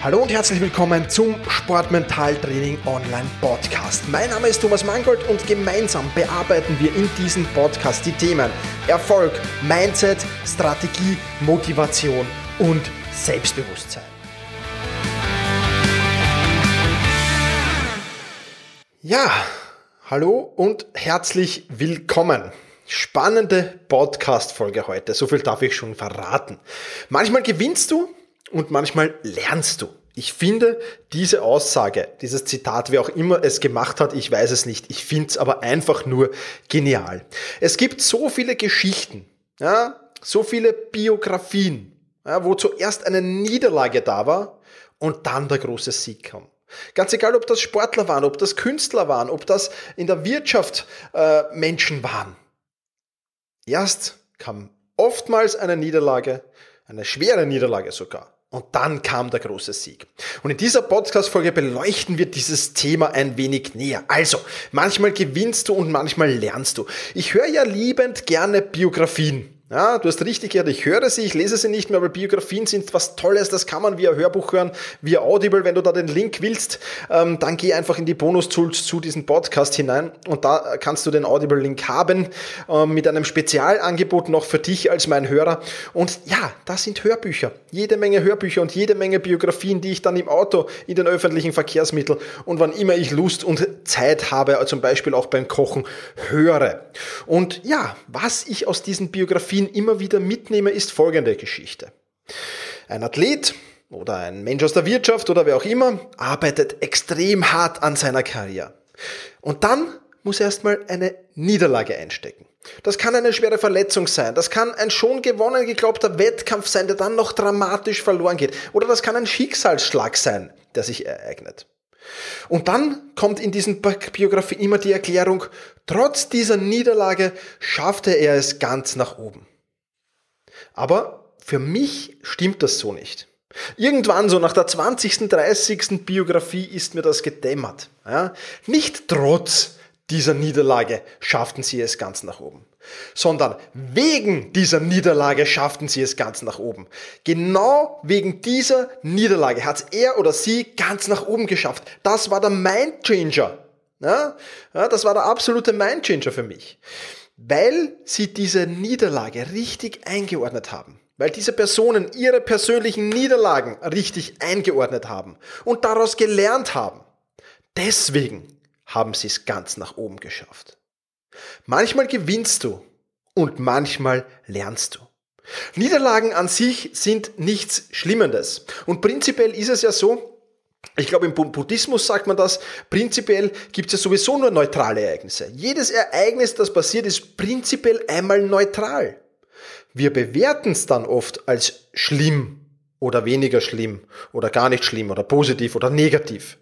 Hallo und herzlich willkommen zum Sportmentaltraining Online Podcast. Mein Name ist Thomas Mangold und gemeinsam bearbeiten wir in diesem Podcast die Themen Erfolg, Mindset, Strategie, Motivation und Selbstbewusstsein. Ja, hallo und herzlich willkommen. Spannende Podcast-Folge heute. So viel darf ich schon verraten. Manchmal gewinnst du und manchmal lernst du. Ich finde diese Aussage, dieses Zitat, wer auch immer es gemacht hat, ich weiß es nicht. Ich finde es aber einfach nur genial. Es gibt so viele Geschichten, ja, so viele Biografien, ja, wo zuerst eine Niederlage da war und dann der große Sieg kam. Ganz egal, ob das Sportler waren, ob das Künstler waren, ob das in der Wirtschaft äh, Menschen waren. Erst kam oftmals eine Niederlage, eine schwere Niederlage sogar. Und dann kam der große Sieg. Und in dieser Podcast-Folge beleuchten wir dieses Thema ein wenig näher. Also, manchmal gewinnst du und manchmal lernst du. Ich höre ja liebend gerne Biografien. Ja, du hast richtig gehört, ich höre sie, ich lese sie nicht mehr, aber Biografien sind was Tolles, das kann man via Hörbuch hören, via Audible, wenn du da den Link willst, ähm, dann geh einfach in die Bonus-Tools zu diesem Podcast hinein und da kannst du den Audible-Link haben, ähm, mit einem Spezialangebot noch für dich als mein Hörer. Und ja, das sind Hörbücher, jede Menge Hörbücher und jede Menge Biografien, die ich dann im Auto, in den öffentlichen Verkehrsmitteln und wann immer ich Lust und Zeit habe, zum Beispiel auch beim Kochen, höre. Und ja, was ich aus diesen Biografien Biografien immer wieder mitnehme, ist folgende Geschichte. Ein Athlet oder ein Mensch aus der Wirtschaft oder wer auch immer arbeitet extrem hart an seiner Karriere. Und dann muss er erstmal eine Niederlage einstecken. Das kann eine schwere Verletzung sein. Das kann ein schon gewonnen geglaubter Wettkampf sein, der dann noch dramatisch verloren geht. Oder das kann ein Schicksalsschlag sein, der sich ereignet. Und dann kommt in diesen Biografie immer die Erklärung, trotz dieser Niederlage schaffte er es ganz nach oben. Aber für mich stimmt das so nicht. Irgendwann so nach der 20., 30. Biografie ist mir das gedämmert. Ja? Nicht trotz dieser Niederlage schafften sie es ganz nach oben, sondern wegen dieser Niederlage schafften sie es ganz nach oben. Genau wegen dieser Niederlage hat er oder sie ganz nach oben geschafft. Das war der Mindchanger. Ja? ja, das war der absolute Mindchanger für mich weil sie diese Niederlage richtig eingeordnet haben. Weil diese Personen ihre persönlichen Niederlagen richtig eingeordnet haben und daraus gelernt haben. Deswegen haben sie es ganz nach oben geschafft. Manchmal gewinnst du und manchmal lernst du. Niederlagen an sich sind nichts Schlimmendes. Und prinzipiell ist es ja so, ich glaube, im Buddhismus sagt man das, prinzipiell gibt es ja sowieso nur neutrale Ereignisse. Jedes Ereignis, das passiert, ist prinzipiell einmal neutral. Wir bewerten es dann oft als schlimm oder weniger schlimm oder gar nicht schlimm oder positiv oder negativ.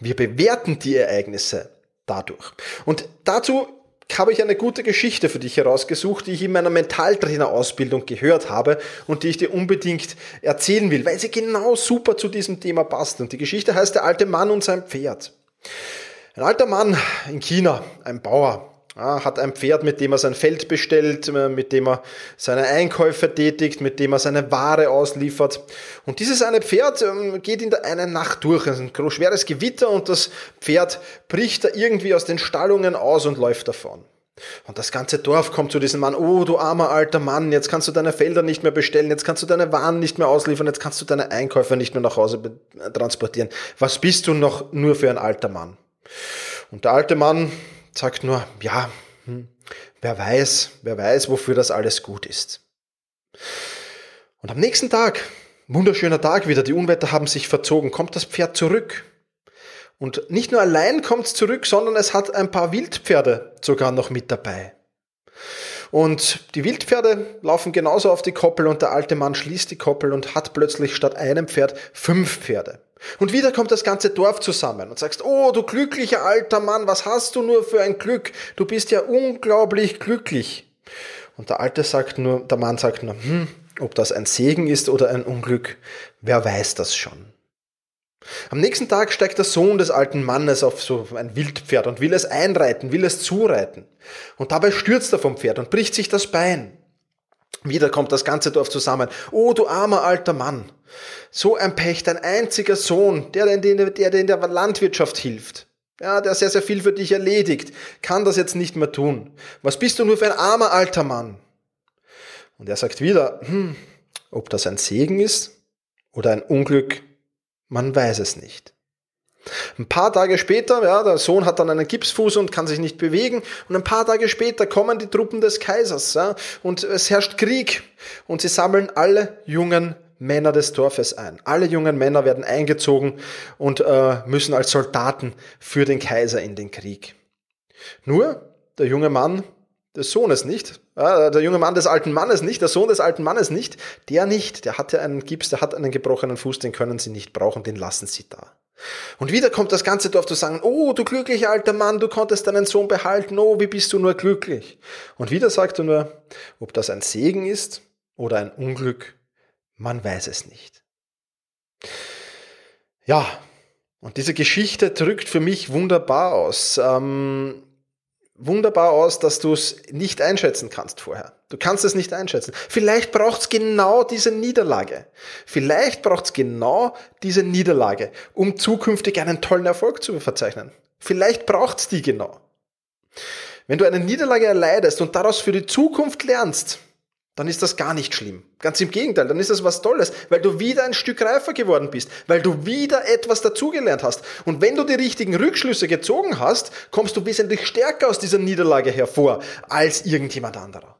Wir bewerten die Ereignisse dadurch. Und dazu habe ich eine gute Geschichte für dich herausgesucht, die ich in meiner Mentaltrainer-Ausbildung gehört habe und die ich dir unbedingt erzählen will, weil sie genau super zu diesem Thema passt. Und die Geschichte heißt Der alte Mann und sein Pferd. Ein alter Mann in China, ein Bauer, hat ein Pferd, mit dem er sein Feld bestellt, äh, mit dem er seine Einkäufe tätigt, mit dem er seine Ware ausliefert. Und dieses eine Pferd ähm, geht in der einen Nacht durch. Es ist ein schweres Gewitter und das Pferd bricht da irgendwie aus den Stallungen aus und läuft davon. Und das ganze Dorf kommt zu diesem Mann, oh du armer alter Mann, jetzt kannst du deine Felder nicht mehr bestellen, jetzt kannst du deine Waren nicht mehr ausliefern, jetzt kannst du deine Einkäufe nicht mehr nach Hause transportieren. Was bist du noch nur für ein alter Mann? Und der alte Mann sagt nur, ja, hm, wer weiß, wer weiß, wofür das alles gut ist. Und am nächsten Tag, wunderschöner Tag wieder, die Unwetter haben sich verzogen, kommt das Pferd zurück. Und nicht nur allein kommt es zurück, sondern es hat ein paar Wildpferde sogar noch mit dabei. Und die Wildpferde laufen genauso auf die Koppel und der alte Mann schließt die Koppel und hat plötzlich statt einem Pferd fünf Pferde. Und wieder kommt das ganze Dorf zusammen und sagst, oh, du glücklicher alter Mann, was hast du nur für ein Glück? Du bist ja unglaublich glücklich. Und der Alte sagt nur, der Mann sagt nur, hm, ob das ein Segen ist oder ein Unglück, wer weiß das schon. Am nächsten Tag steigt der Sohn des alten Mannes auf so ein Wildpferd und will es einreiten, will es zureiten. Und dabei stürzt er vom Pferd und bricht sich das Bein. Wieder kommt das ganze Dorf zusammen. Oh, du armer alter Mann. So ein Pech, dein einziger Sohn, der, der, der, der in der Landwirtschaft hilft, ja, der sehr, sehr viel für dich erledigt, kann das jetzt nicht mehr tun. Was bist du nur für ein armer alter Mann? Und er sagt wieder, hm, ob das ein Segen ist oder ein Unglück, man weiß es nicht. Ein paar Tage später, ja, der Sohn hat dann einen Gipsfuß und kann sich nicht bewegen. Und ein paar Tage später kommen die Truppen des Kaisers ja, und es herrscht Krieg und sie sammeln alle jungen Männer des Dorfes ein. Alle jungen Männer werden eingezogen und äh, müssen als Soldaten für den Kaiser in den Krieg. Nur der junge Mann des Sohnes nicht, der junge Mann des alten Mannes nicht, der Sohn des alten Mannes nicht, der nicht, der hatte einen Gips, der hat einen gebrochenen Fuß, den können sie nicht brauchen, den lassen sie da. Und wieder kommt das ganze Dorf zu sagen, oh, du glücklicher alter Mann, du konntest deinen Sohn behalten, oh, wie bist du nur glücklich. Und wieder sagt er nur, ob das ein Segen ist oder ein Unglück, man weiß es nicht. Ja, und diese Geschichte drückt für mich wunderbar aus. Ähm, wunderbar aus, dass du es nicht einschätzen kannst vorher. Du kannst es nicht einschätzen. Vielleicht braucht es genau diese Niederlage. Vielleicht braucht es genau diese Niederlage, um zukünftig einen tollen Erfolg zu verzeichnen. Vielleicht braucht es die genau. Wenn du eine Niederlage erleidest und daraus für die Zukunft lernst, dann ist das gar nicht schlimm. Ganz im Gegenteil, dann ist das was Tolles, weil du wieder ein Stück reifer geworden bist, weil du wieder etwas dazugelernt hast. Und wenn du die richtigen Rückschlüsse gezogen hast, kommst du wesentlich stärker aus dieser Niederlage hervor als irgendjemand anderer.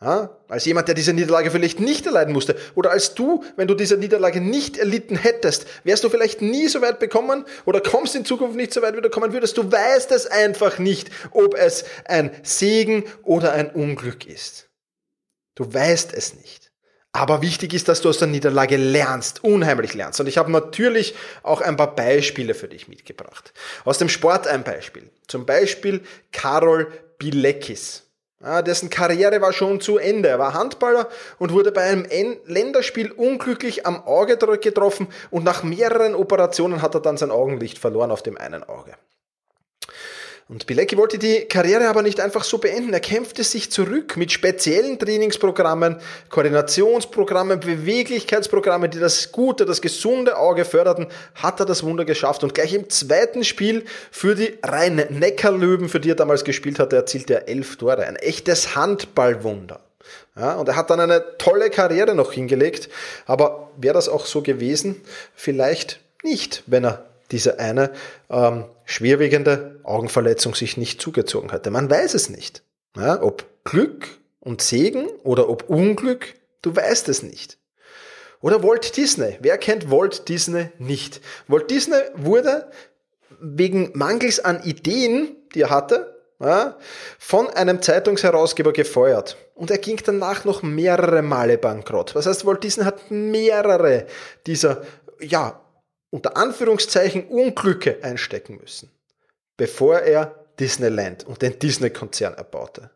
Ja? Als jemand, der diese Niederlage vielleicht nicht erleiden musste. Oder als du, wenn du diese Niederlage nicht erlitten hättest, wärst du vielleicht nie so weit bekommen oder kommst in Zukunft nicht so weit, wie du kommen würdest. Du weißt es einfach nicht, ob es ein Segen oder ein Unglück ist. Du weißt es nicht. Aber wichtig ist, dass du aus der Niederlage lernst, unheimlich lernst. Und ich habe natürlich auch ein paar Beispiele für dich mitgebracht. Aus dem Sport ein Beispiel. Zum Beispiel Karol Bilekis. Ja, dessen Karriere war schon zu Ende. Er war Handballer und wurde bei einem Länderspiel unglücklich am Auge getroffen und nach mehreren Operationen hat er dann sein Augenlicht verloren auf dem einen Auge. Und Bilecki wollte die Karriere aber nicht einfach so beenden. Er kämpfte sich zurück mit speziellen Trainingsprogrammen, Koordinationsprogrammen, Beweglichkeitsprogrammen, die das gute, das gesunde Auge förderten, hat er das Wunder geschafft. Und gleich im zweiten Spiel für die Rhein-Neckar-Löwen, für die er damals gespielt hatte, erzielte er elf Tore. Ein echtes Handballwunder. Ja, und er hat dann eine tolle Karriere noch hingelegt. Aber wäre das auch so gewesen? Vielleicht nicht, wenn er diese eine ähm, schwerwiegende Augenverletzung sich nicht zugezogen hatte. Man weiß es nicht. Ja, ob Glück und Segen oder ob Unglück, du weißt es nicht. Oder Walt Disney. Wer kennt Walt Disney nicht? Walt Disney wurde wegen Mangels an Ideen, die er hatte, ja, von einem Zeitungsherausgeber gefeuert. Und er ging danach noch mehrere Male bankrott. Das heißt, Walt Disney hat mehrere dieser ja, unter Anführungszeichen Unglücke einstecken müssen, bevor er Disneyland und den Disney-Konzern erbaute.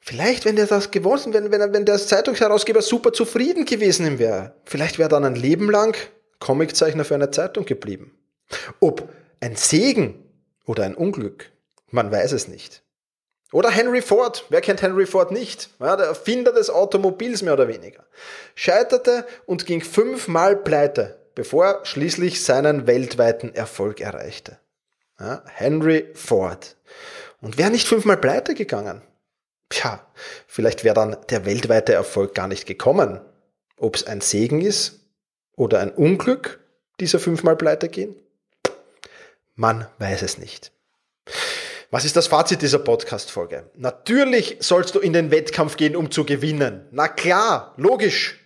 Vielleicht, wenn der das gewollt, wenn, wenn, wenn der Zeitungsherausgeber super zufrieden gewesen wäre, vielleicht wäre dann ein Leben lang Comiczeichner für eine Zeitung geblieben. Ob ein Segen oder ein Unglück, man weiß es nicht. Oder Henry Ford, wer kennt Henry Ford nicht? Ja, der Erfinder des Automobils mehr oder weniger. Scheiterte und ging fünfmal pleite bevor schließlich seinen weltweiten Erfolg erreichte. Ja, Henry Ford. Und wäre nicht fünfmal pleite gegangen, tja, vielleicht wäre dann der weltweite Erfolg gar nicht gekommen. Ob es ein Segen ist oder ein Unglück, dieser fünfmal pleite gehen? Man weiß es nicht. Was ist das Fazit dieser Podcast-Folge? Natürlich sollst du in den Wettkampf gehen, um zu gewinnen. Na klar, logisch.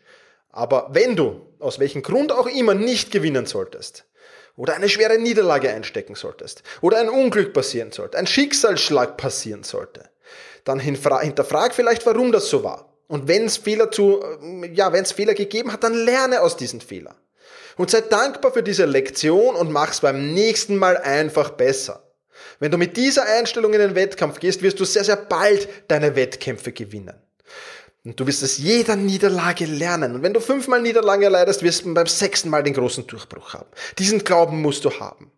Aber wenn du aus welchem Grund auch immer nicht gewinnen solltest, oder eine schwere Niederlage einstecken solltest, oder ein Unglück passieren sollte, ein Schicksalsschlag passieren sollte, dann hinterfrag vielleicht, warum das so war. Und wenn es Fehler zu, äh, ja, wenn es Fehler gegeben hat, dann lerne aus diesen Fehlern. Und sei dankbar für diese Lektion und mach's beim nächsten Mal einfach besser. Wenn du mit dieser Einstellung in den Wettkampf gehst, wirst du sehr, sehr bald deine Wettkämpfe gewinnen. Und du wirst aus jeder Niederlage lernen. Und wenn du fünfmal Niederlage erleidest, wirst du beim sechsten Mal den großen Durchbruch haben. Diesen Glauben musst du haben.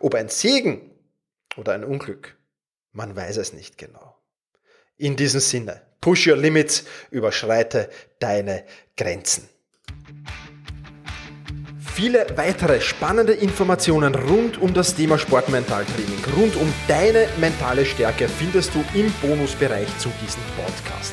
Ob ein Segen oder ein Unglück, man weiß es nicht genau. In diesem Sinne, push your limits, überschreite deine Grenzen. Viele weitere spannende Informationen rund um das Thema Sportmentaltraining, rund um deine mentale Stärke findest du im Bonusbereich zu diesem Podcast.